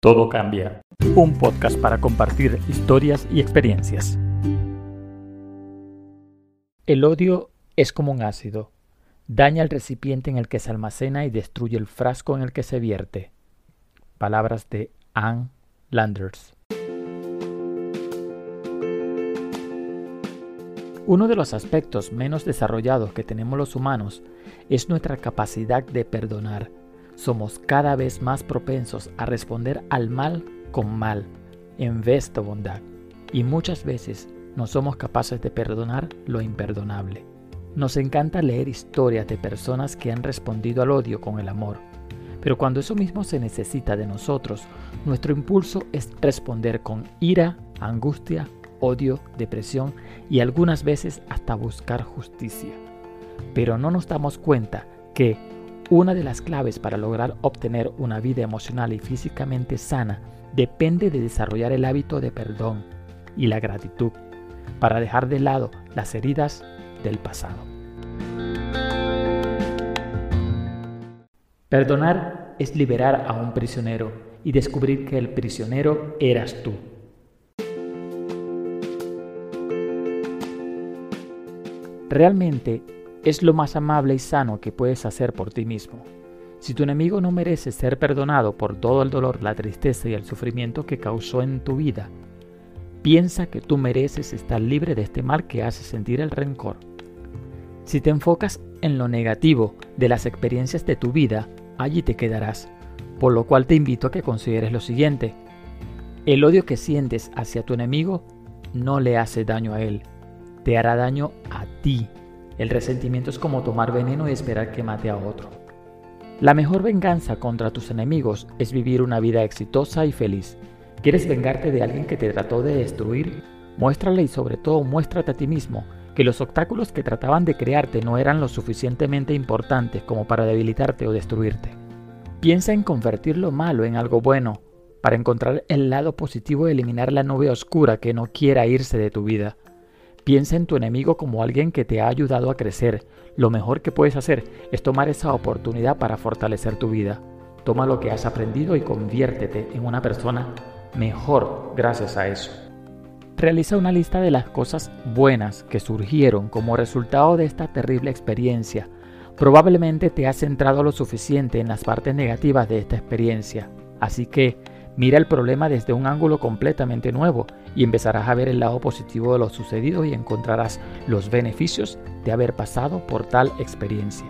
Todo cambia. Un podcast para compartir historias y experiencias. El odio es como un ácido. Daña el recipiente en el que se almacena y destruye el frasco en el que se vierte. Palabras de Anne Landers. Uno de los aspectos menos desarrollados que tenemos los humanos es nuestra capacidad de perdonar somos cada vez más propensos a responder al mal con mal en vez de bondad. Y muchas veces no somos capaces de perdonar lo imperdonable. Nos encanta leer historias de personas que han respondido al odio con el amor. Pero cuando eso mismo se necesita de nosotros, nuestro impulso es responder con ira, angustia, odio, depresión y algunas veces hasta buscar justicia. Pero no nos damos cuenta que una de las claves para lograr obtener una vida emocional y físicamente sana depende de desarrollar el hábito de perdón y la gratitud para dejar de lado las heridas del pasado. Perdonar es liberar a un prisionero y descubrir que el prisionero eras tú. Realmente es lo más amable y sano que puedes hacer por ti mismo. Si tu enemigo no merece ser perdonado por todo el dolor, la tristeza y el sufrimiento que causó en tu vida, piensa que tú mereces estar libre de este mal que hace sentir el rencor. Si te enfocas en lo negativo de las experiencias de tu vida, allí te quedarás, por lo cual te invito a que consideres lo siguiente. El odio que sientes hacia tu enemigo no le hace daño a él, te hará daño a ti el resentimiento es como tomar veneno y esperar que mate a otro. La mejor venganza contra tus enemigos es vivir una vida exitosa y feliz. ¿Quieres vengarte de alguien que te trató de destruir? Muéstrale y sobre todo muéstrate a ti mismo que los obstáculos que trataban de crearte no eran lo suficientemente importantes como para debilitarte o destruirte. Piensa en convertir lo malo en algo bueno, para encontrar el lado positivo y eliminar la nube oscura que no quiera irse de tu vida. Piensa en tu enemigo como alguien que te ha ayudado a crecer. Lo mejor que puedes hacer es tomar esa oportunidad para fortalecer tu vida. Toma lo que has aprendido y conviértete en una persona mejor gracias a eso. Realiza una lista de las cosas buenas que surgieron como resultado de esta terrible experiencia. Probablemente te has centrado lo suficiente en las partes negativas de esta experiencia. Así que Mira el problema desde un ángulo completamente nuevo y empezarás a ver el lado positivo de lo sucedido y encontrarás los beneficios de haber pasado por tal experiencia.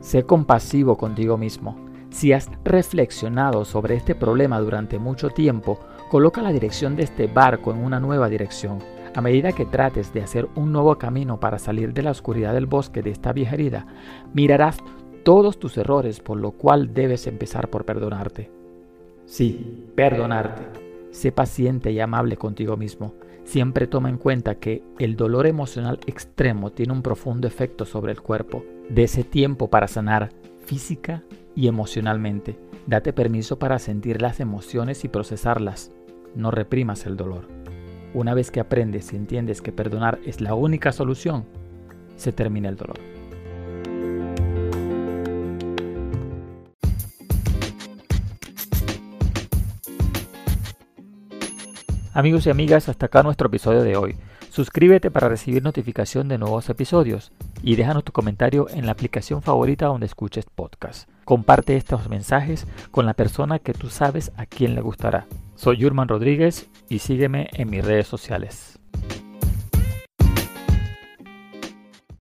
Sé compasivo contigo mismo. Si has reflexionado sobre este problema durante mucho tiempo, coloca la dirección de este barco en una nueva dirección. A medida que trates de hacer un nuevo camino para salir de la oscuridad del bosque de esta vieja herida, mirarás todos tus errores, por lo cual debes empezar por perdonarte. Sí, perdonarte. Sé paciente y amable contigo mismo. Siempre toma en cuenta que el dolor emocional extremo tiene un profundo efecto sobre el cuerpo. De ese tiempo para sanar física y emocionalmente. Date permiso para sentir las emociones y procesarlas. No reprimas el dolor. Una vez que aprendes y entiendes que perdonar es la única solución, se termina el dolor. Amigos y amigas, hasta acá nuestro episodio de hoy. Suscríbete para recibir notificación de nuevos episodios y déjanos tu comentario en la aplicación favorita donde escuches podcast. Comparte estos mensajes con la persona que tú sabes a quien le gustará. Soy Yurman Rodríguez y sígueme en mis redes sociales.